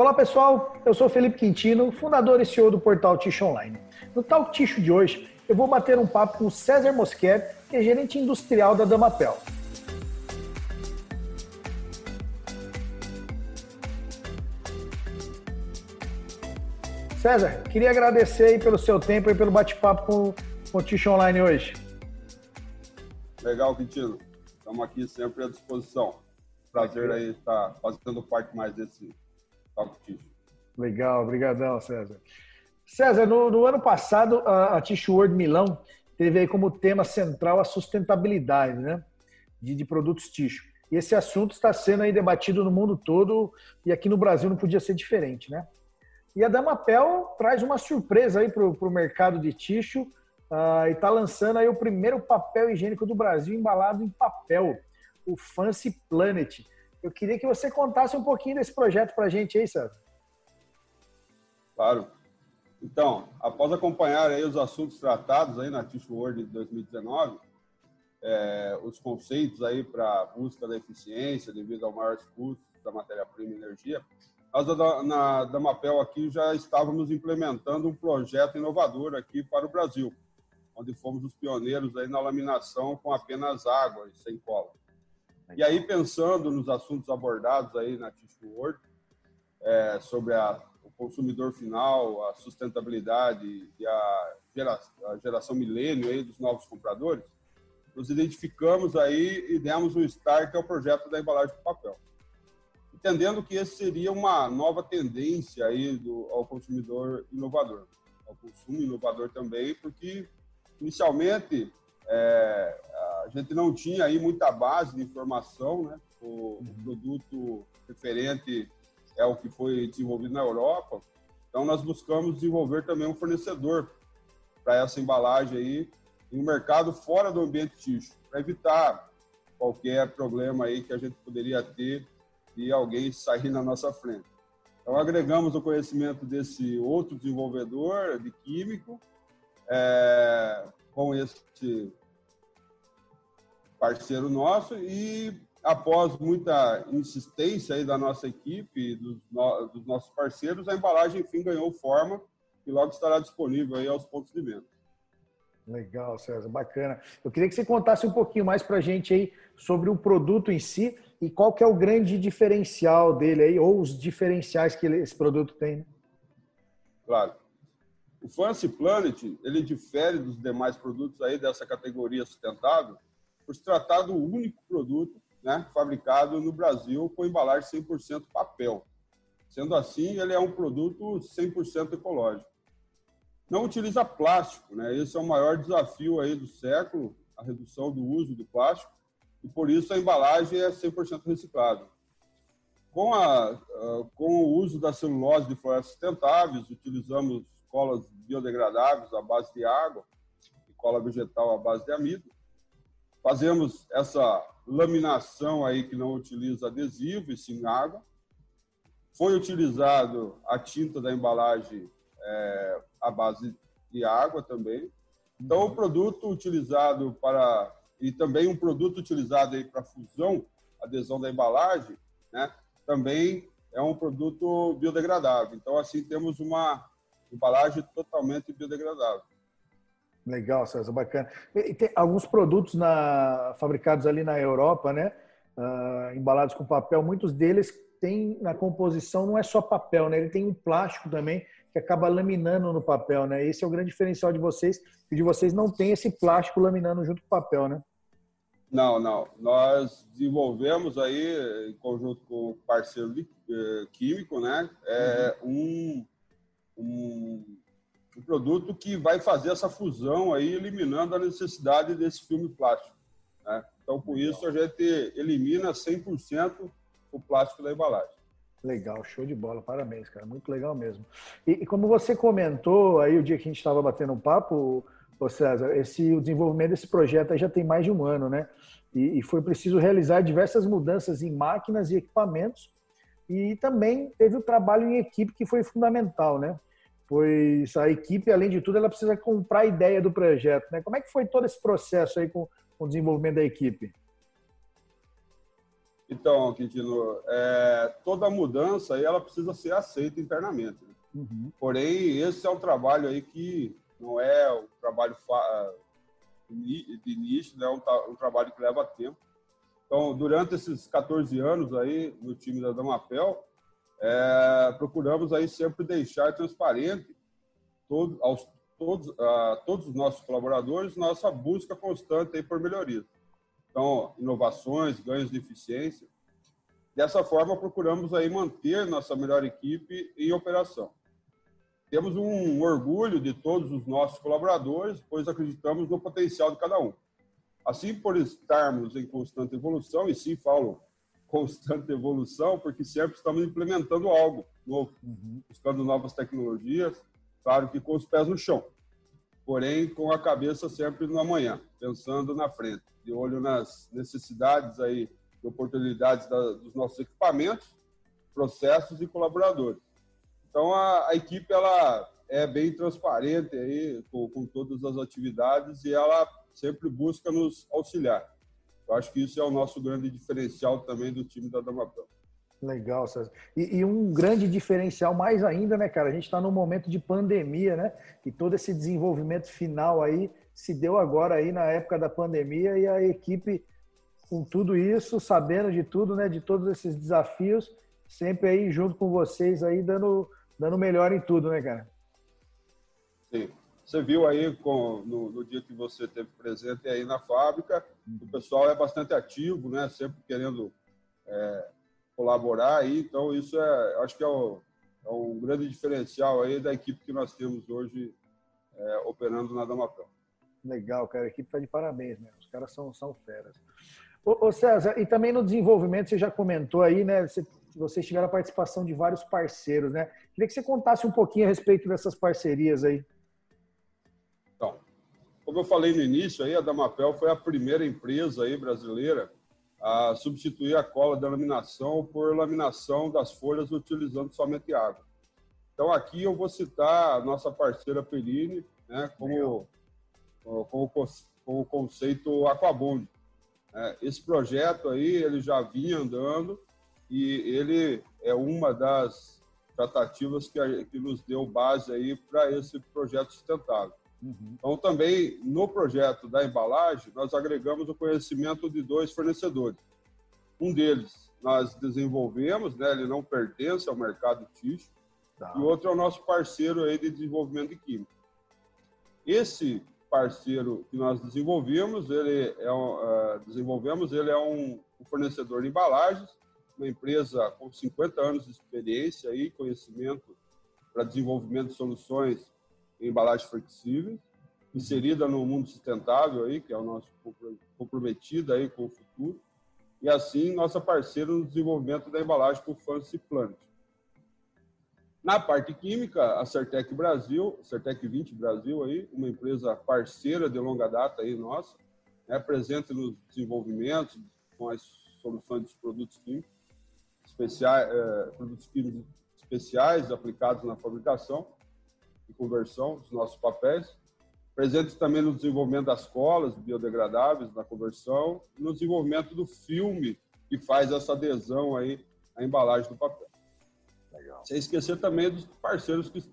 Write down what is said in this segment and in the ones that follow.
Olá pessoal, eu sou Felipe Quintino, fundador e CEO do portal Ticho Online. No Talk Ticho de hoje, eu vou bater um papo com César Mosquer, que é gerente industrial da Damapel. César, queria agradecer pelo seu tempo e pelo bate-papo com, com o Ticho Online hoje. Legal, Quintino. Estamos aqui sempre à disposição. Prazer aí estar fazendo parte mais desse Ticho. Legal, obrigadão, César. César, no, no, ano passado, a, a Tissue World Milão teve aí como tema central a sustentabilidade né, de, de produtos tissue. E esse assunto está sendo aí debatido no mundo todo e aqui no Brasil não podia ser diferente, né? E a Damapel traz uma surpresa aí para o mercado de tixo uh, e está lançando aí o primeiro papel higiênico do Brasil embalado em papel, o Fancy Planet. Eu queria que você contasse um pouquinho desse projeto para a gente aí, César. Claro. Então, após acompanhar aí os assuntos tratados aí na Tissue World de 2019, é, os conceitos aí para busca da eficiência devido ao maior custo da matéria-prima e energia, nós da, na Damapel aqui já estávamos implementando um projeto inovador aqui para o Brasil, onde fomos os pioneiros aí na laminação com apenas água e sem cola. E aí, pensando nos assuntos abordados aí na Tissue World, é, sobre a, o consumidor final, a sustentabilidade e a, gera, a geração milênio aí dos novos compradores, nos identificamos aí e demos um start ao projeto da embalagem de papel. Entendendo que esse seria uma nova tendência aí do, ao consumidor inovador, ao consumo inovador também, porque inicialmente é, a gente não tinha aí muita base de informação, né? O, o, produto referente é o que foi desenvolvido na Europa, então nós buscamos desenvolver também um fornecedor para essa embalagem aí em um mercado fora do ambiente tixo, para evitar qualquer problema aí que a gente poderia ter e alguém sair na nossa frente. Então, agregamos o conhecimento desse outro desenvolvedor de químico é, com esse parceiro nosso e após muita insistência aí da nossa equipe, dos, no, dos nossos parceiros, a embalagem, enfim, ganhou forma e logo estará disponível aí aos pontos de venda. Legal, César, bacana. Eu queria que você contasse um pouquinho mais para a gente aí sobre o produto em si e qual que é o grande diferencial dele aí, ou os diferenciais que esse produto tem. Né? Claro. O Fancy Planet, ele difere dos demais produtos aí dessa categoria sustentável por se tratar do único produto né, fabricado no Brasil com embalagem 100% papel. Sendo assim, ele é um produto 100% ecológico não utiliza plástico, né? Esse é o maior desafio aí do século, a redução do uso do plástico, e por isso a embalagem é 100% reciclável. Com, a, com o uso da celulose de florestas sustentáveis, utilizamos colas biodegradáveis à base de água e cola vegetal à base de amido. Fazemos essa laminação aí que não utiliza adesivo e sim água. Foi utilizado a tinta da embalagem é, à base de água também. Então, o produto utilizado para e também um produto utilizado aí para fusão, adesão da embalagem, né? Também é um produto biodegradável. Então, assim, temos uma embalagem totalmente biodegradável. Legal, César, bacana. E tem alguns produtos na, fabricados ali na Europa, né? Uh, embalados com papel, muitos deles têm na composição não é só papel, né? Ele tem um plástico também que acaba laminando no papel, né? Esse é o grande diferencial de vocês, e de vocês não tem esse plástico laminando junto com o papel, né? Não, não. Nós desenvolvemos aí, em conjunto com o parceiro de, eh, químico, né? É uhum. um, um, um, produto que vai fazer essa fusão aí, eliminando a necessidade desse filme plástico. Né? Então, com isso, a gente elimina 100% o plástico da embalagem. Legal, show de bola, parabéns, cara, muito legal mesmo. E, e como você comentou aí o dia que a gente estava batendo um papo, ô César, esse, o desenvolvimento desse projeto já tem mais de um ano, né? E, e, foi preciso realizar diversas mudanças em máquinas e equipamentos e também teve o trabalho em equipe que foi fundamental, né? Pois a equipe, além de tudo, ela precisa comprar a ideia do projeto, né? Como é que foi todo esse processo aí com, com o desenvolvimento da equipe? Então, Quintino, é, toda mudança aí, ela precisa ser aceita internamente. Né? Uhum. Porém, esse é um trabalho aí que não é um trabalho de início, né? é um, um trabalho que leva tempo. Então, durante esses 14 anos aí no time da Damapel, é, procuramos aí sempre deixar transparente todo, aos, todos, a, todos os nossos colaboradores nossa busca constante aí por melhoria. Então, inovações, ganhos de eficiência. Dessa forma, procuramos aí manter nossa melhor equipe em operação. Temos um orgulho de todos os nossos colaboradores, pois acreditamos no potencial de cada um. Assim, por estarmos em constante evolução, e sim falo constante evolução, porque sempre estamos implementando algo novo, uhum. buscando novas tecnologias, claro que com os pés no chão, porém com a cabeça sempre no amanhã, pensando na frente, de olho nas necessidades aí, de oportunidades da, dos nossos equipamentos, processos e colaboradores. Então a, a equipe ela é bem transparente aí com, com todas as atividades e ela sempre busca nos auxiliar. Eu acho que isso é o nosso grande diferencial também do time da Damapel. Legal, César. E, e, um grande diferencial mais ainda, né, cara? A gente está num momento de pandemia, né? E todo esse desenvolvimento final aí se deu agora aí na época da pandemia e a equipe com tudo isso, sabendo de tudo, né? De todos esses desafios, sempre aí junto com vocês aí dando dando melhor em tudo, né, cara? Sim. Você viu aí com, no, no, dia que você teve presente aí na fábrica, o pessoal é bastante ativo, né? Sempre querendo é, colaborar aí. Então isso é, acho que é, o, é, um grande diferencial aí da equipe que nós temos hoje é, operando na Damapel. Legal, cara. A equipe está de parabéns, né? Os caras são, são feras. Ô, ô, César, e também no desenvolvimento, você já comentou aí, né? Você, vocês tiveram a participação de vários parceiros, né? Queria que você contasse um pouquinho a respeito dessas parcerias aí. Como eu falei no início, aí, a Damapel foi a primeira empresa aí brasileira a substituir a cola de laminação por laminação das folhas utilizando somente água. Então, aqui eu vou citar a nossa parceira Perini, né, como, como, como conceito Aquabond. É, esse projeto aí, ele já vinha andando e ele é uma das tratativas que, que nos deu base aí para esse projeto sustentável. Uhum. Então, também no projeto da embalagem, nós agregamos o conhecimento de dois fornecedores. Um deles nós desenvolvemos, né, ele não pertence ao mercado tixo, tá. e outro é o nosso parceiro aí de desenvolvimento de química. Esse parceiro que nós desenvolvemos, ele é uh, desenvolvemos, ele é um, um fornecedor de embalagens, uma empresa com 50 anos de experiência e conhecimento para desenvolvimento de soluções embalagem flexível, inserida no mundo sustentável aí, que é o nosso comprometido aí com o futuro, e assim nossa parceira no desenvolvimento da embalagem o Fancy Planet. Na parte química, a Certec Brasil, Certec 20 Brasil aí, uma empresa parceira de longa data aí nossa, é presente nos desenvolvimentos com as soluções dos produtos químicos especiais, eh, produtos químicos especiais aplicados na fabricação e conversão dos nossos papéis, presentes também no desenvolvimento das colas biodegradáveis, na conversão, e no desenvolvimento do filme que faz essa adesão aí à embalagem do papel. Legal. Sem esquecer também dos parceiros que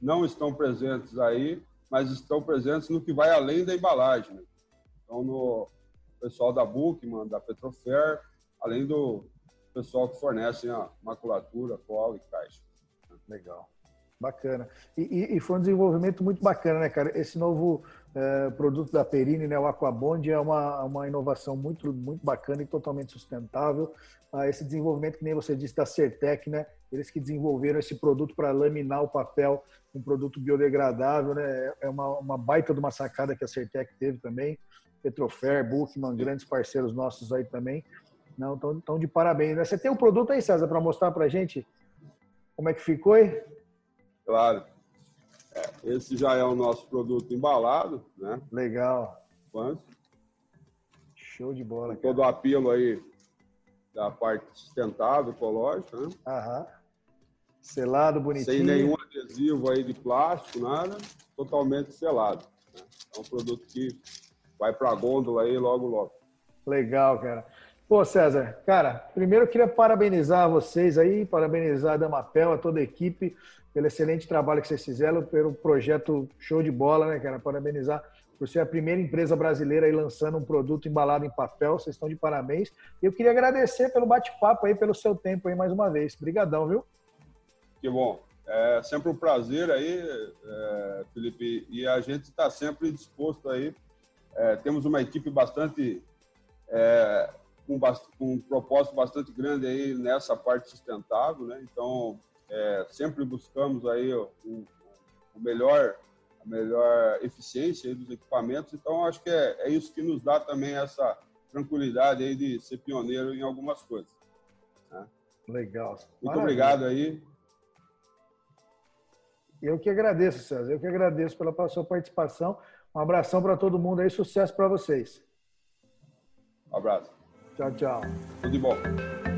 não estão presentes aí, mas estão presentes no que vai além da embalagem. Né? Então, no pessoal da Bookman, da Petrofer, além do pessoal que fornece a maculatura, cola e caixa. Legal. Bacana. E, e, foi um desenvolvimento muito bacana, né, cara? Esse novo é, produto da Perini, né, o Aquabond, é uma, uma inovação muito, muito bacana e totalmente sustentável. Ah, esse desenvolvimento, que nem você disse, da Certec, né? Eles que desenvolveram esse produto para laminar o papel, um produto biodegradável, né? É uma, uma baita de uma sacada que a Certec teve também. Petrofer, Bookman, grandes parceiros nossos aí também. Não, então, então de parabéns. Né? Você tem um produto aí, César, para mostrar para gente como é que ficou aí? Claro. É, esse já é o nosso produto embalado, né? Legal. Quanto? Show de bola. Com todo o apelo aí da parte sustentável, ecológica, né? Aham. Selado, bonitinho. Sem nenhum adesivo aí de plástico, nada. Totalmente selado. Né? É um produto que vai para a gôndola aí logo, logo. Legal, cara. Pô, César, cara, primeiro eu queria parabenizar vocês aí, parabenizar a Damapel, a toda a equipe, pelo excelente trabalho que vocês fizeram, pelo projeto show de bola, né, cara? Parabenizar por ser a primeira empresa brasileira aí lançando um produto embalado em papel. Vocês estão de parabéns. E eu queria agradecer pelo bate-papo aí, pelo seu tempo aí mais uma vez. Obrigadão, viu? Que bom. É sempre um prazer aí, é, Felipe, e a gente está sempre disposto aí. É, temos uma equipe bastante é, com, um propósito bastante grande aí nessa parte sustentável, né? Então, é, sempre buscamos aí o, o, melhor, a melhor eficiência dos equipamentos. Então, acho que é, é, isso que nos dá também essa tranquilidade aí de ser pioneiro em algumas coisas. Né? Legal. Muito Maravilha. obrigado aí. Eu que agradeço, César. Eu que agradeço pela sua participação. Um abração para todo mundo aí, sucesso para vocês. Um abraço. 佳佳兄弟们